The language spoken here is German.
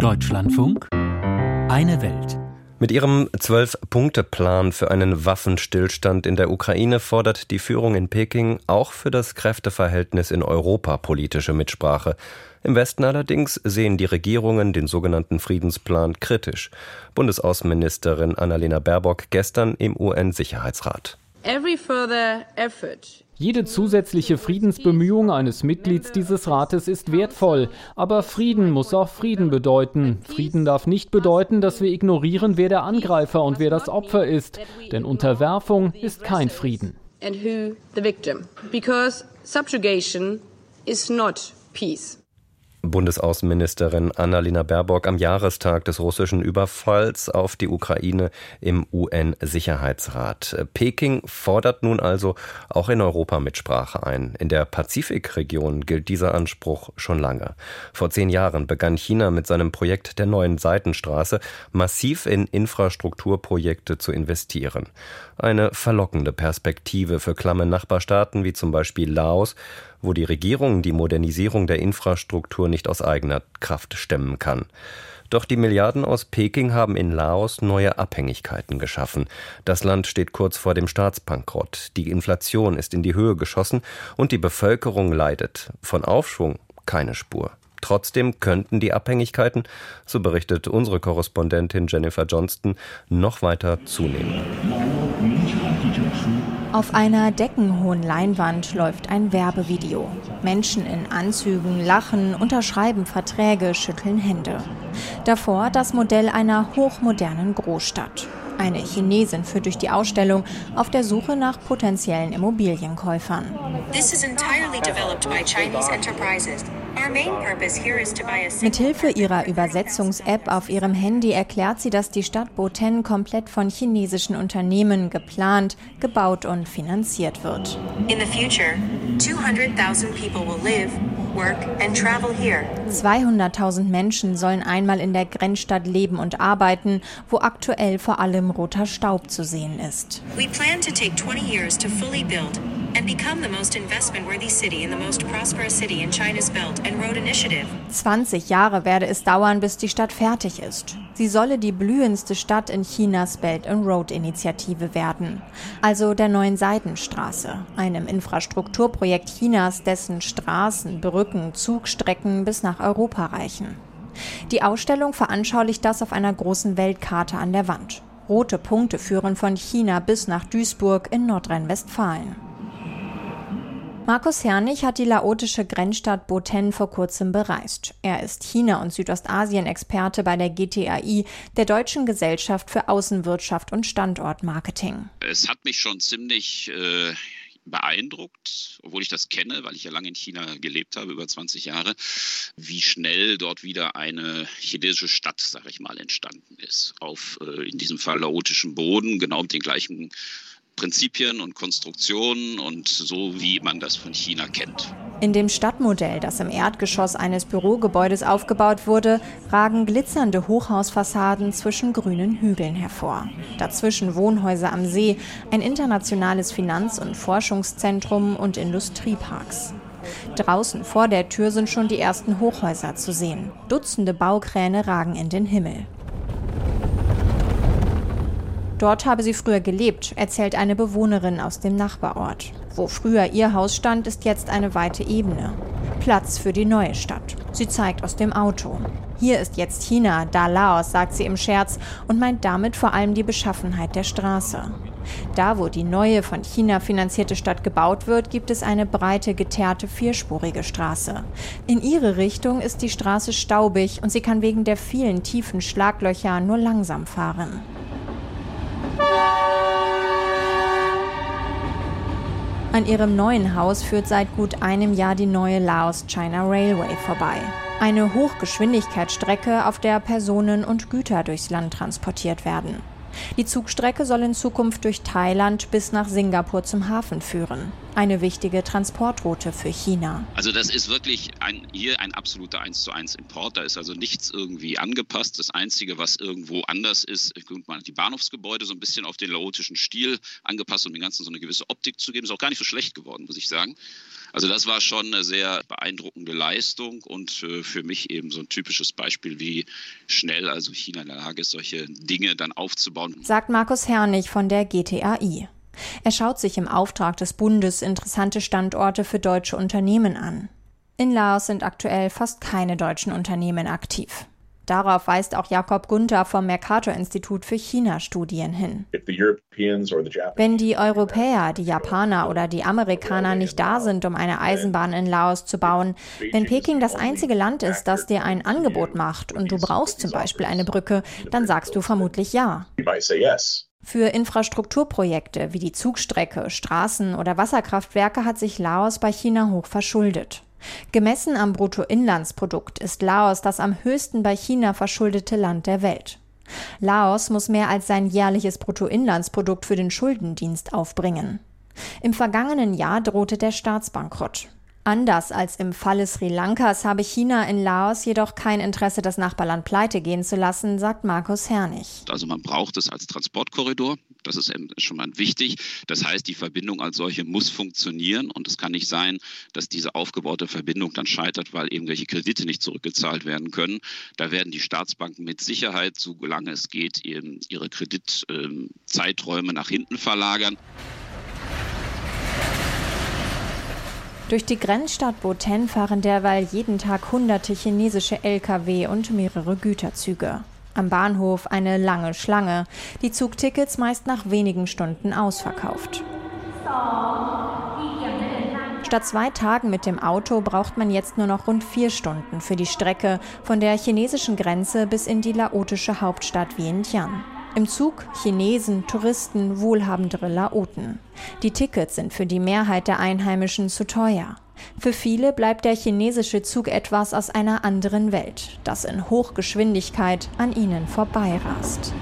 Deutschlandfunk Eine Welt. Mit ihrem Zwölf-Punkte-Plan für einen Waffenstillstand in der Ukraine fordert die Führung in Peking auch für das Kräfteverhältnis in Europa politische Mitsprache. Im Westen allerdings sehen die Regierungen den sogenannten Friedensplan kritisch. Bundesaußenministerin Annalena Baerbock gestern im UN-Sicherheitsrat. Jede zusätzliche Friedensbemühung eines Mitglieds dieses Rates ist wertvoll, aber Frieden muss auch Frieden bedeuten. Frieden darf nicht bedeuten, dass wir ignorieren, wer der Angreifer und wer das Opfer ist, denn Unterwerfung ist kein Frieden. Because subjugation is not peace. Bundesaußenministerin Annalena Baerbock am Jahrestag des russischen Überfalls auf die Ukraine im UN-Sicherheitsrat. Peking fordert nun also auch in Europa Mitsprache ein. In der Pazifikregion gilt dieser Anspruch schon lange. Vor zehn Jahren begann China mit seinem Projekt der neuen Seitenstraße massiv in Infrastrukturprojekte zu investieren. Eine verlockende Perspektive für klamme Nachbarstaaten wie zum Beispiel Laos, wo die Regierung die Modernisierung der Infrastruktur nicht aus eigener Kraft stemmen kann. Doch die Milliarden aus Peking haben in Laos neue Abhängigkeiten geschaffen. Das Land steht kurz vor dem Staatsbankrott. Die Inflation ist in die Höhe geschossen und die Bevölkerung leidet. Von Aufschwung keine Spur. Trotzdem könnten die Abhängigkeiten, so berichtet unsere Korrespondentin Jennifer Johnston, noch weiter zunehmen. Auf einer deckenhohen Leinwand läuft ein Werbevideo. Menschen in Anzügen lachen, unterschreiben Verträge, schütteln Hände. Davor das Modell einer hochmodernen Großstadt. Eine Chinesin führt durch die Ausstellung auf der Suche nach potenziellen Immobilienkäufern. This is entirely developed by Chinese enterprises. Mithilfe ihrer Übersetzungs-App auf ihrem Handy erklärt sie, dass die Stadt Boten komplett von chinesischen Unternehmen geplant, gebaut und finanziert wird. In the future, 200,000 people will live 200.000 Menschen sollen einmal in der Grenzstadt leben und arbeiten, wo aktuell vor allem roter Staub zu sehen ist. We plan to take 20 years to fully build and become the most investment-worthy city in the most prosperous city in China's Belt and Road Initiative. 20 Jahre werde es dauern, bis die Stadt fertig ist. Sie solle die blühendste Stadt in Chinas Belt and Road Initiative werden, also der neuen Seidenstraße, einem Infrastrukturprojekt Chinas, dessen Straßen, Brücken, Zugstrecken bis nach Europa reichen. Die Ausstellung veranschaulicht das auf einer großen Weltkarte an der Wand. Rote Punkte führen von China bis nach Duisburg in Nordrhein-Westfalen. Markus Hernig hat die laotische Grenzstadt Boten vor kurzem bereist. Er ist China- und Südostasien-Experte bei der GTAI, der Deutschen Gesellschaft für Außenwirtschaft und Standortmarketing. Es hat mich schon ziemlich äh beeindruckt, obwohl ich das kenne, weil ich ja lange in China gelebt habe, über 20 Jahre, wie schnell dort wieder eine chinesische Stadt, sage ich mal, entstanden ist. Auf äh, in diesem Fall laotischen Boden, genau mit den gleichen Prinzipien und Konstruktionen und so, wie man das von China kennt. In dem Stadtmodell, das im Erdgeschoss eines Bürogebäudes aufgebaut wurde, ragen glitzernde Hochhausfassaden zwischen grünen Hügeln hervor. Dazwischen Wohnhäuser am See, ein internationales Finanz- und Forschungszentrum und Industrieparks. Draußen vor der Tür sind schon die ersten Hochhäuser zu sehen. Dutzende Baukräne ragen in den Himmel. Dort habe sie früher gelebt, erzählt eine Bewohnerin aus dem Nachbarort. Wo früher ihr Haus stand, ist jetzt eine weite Ebene. Platz für die neue Stadt. Sie zeigt aus dem Auto. Hier ist jetzt China, da Laos, sagt sie im Scherz und meint damit vor allem die Beschaffenheit der Straße. Da, wo die neue von China finanzierte Stadt gebaut wird, gibt es eine breite, geteerte, vierspurige Straße. In ihre Richtung ist die Straße staubig und sie kann wegen der vielen tiefen Schlaglöcher nur langsam fahren. An ihrem neuen Haus führt seit gut einem Jahr die neue Laos-China Railway vorbei. Eine Hochgeschwindigkeitsstrecke, auf der Personen und Güter durchs Land transportiert werden. Die Zugstrecke soll in Zukunft durch Thailand bis nach Singapur zum Hafen führen. Eine wichtige Transportroute für China. Also das ist wirklich ein, hier ein absoluter 1 zu 1 Import. Da ist also nichts irgendwie angepasst. Das Einzige, was irgendwo anders ist, man hat die Bahnhofsgebäude so ein bisschen auf den laotischen Stil angepasst, um dem Ganzen so eine gewisse Optik zu geben. Ist auch gar nicht so schlecht geworden, muss ich sagen. Also das war schon eine sehr beeindruckende Leistung und äh, für mich eben so ein typisches Beispiel, wie schnell also China in der Lage ist, solche Dinge dann aufzubauen. Sagt Markus Herrnig von der GTAI. Er schaut sich im Auftrag des Bundes interessante Standorte für deutsche Unternehmen an. In Laos sind aktuell fast keine deutschen Unternehmen aktiv. Darauf weist auch Jakob Gunther vom Mercator-Institut für China-Studien hin. Wenn die Europäer, die Japaner oder die Amerikaner nicht da sind, um eine Eisenbahn in Laos zu bauen, wenn Peking das einzige Land ist, das dir ein Angebot macht und du brauchst zum Beispiel eine Brücke, dann sagst du vermutlich ja. Für Infrastrukturprojekte wie die Zugstrecke, Straßen oder Wasserkraftwerke hat sich Laos bei China hoch verschuldet. Gemessen am Bruttoinlandsprodukt ist Laos das am höchsten bei China verschuldete Land der Welt. Laos muss mehr als sein jährliches Bruttoinlandsprodukt für den Schuldendienst aufbringen. Im vergangenen Jahr drohte der Staatsbankrott. Anders als im Falle Sri Lankas habe China in Laos jedoch kein Interesse, das Nachbarland pleite gehen zu lassen, sagt Markus Hernig. Also man braucht es als Transportkorridor. Das ist schon mal wichtig. Das heißt, die Verbindung als solche muss funktionieren und es kann nicht sein, dass diese aufgebaute Verbindung dann scheitert, weil irgendwelche Kredite nicht zurückgezahlt werden können. Da werden die Staatsbanken mit Sicherheit, solange es geht, ihre Kreditzeiträume nach hinten verlagern. Durch die Grenzstadt Boten fahren derweil jeden Tag hunderte chinesische Lkw und mehrere Güterzüge. Am Bahnhof eine lange Schlange, die Zugtickets meist nach wenigen Stunden ausverkauft. Statt zwei Tagen mit dem Auto braucht man jetzt nur noch rund vier Stunden für die Strecke von der chinesischen Grenze bis in die laotische Hauptstadt Vientiane. Im Zug Chinesen, Touristen, wohlhabendere Laoten. Die Tickets sind für die Mehrheit der Einheimischen zu teuer. Für viele bleibt der chinesische Zug etwas aus einer anderen Welt, das in Hochgeschwindigkeit an ihnen vorbeirast.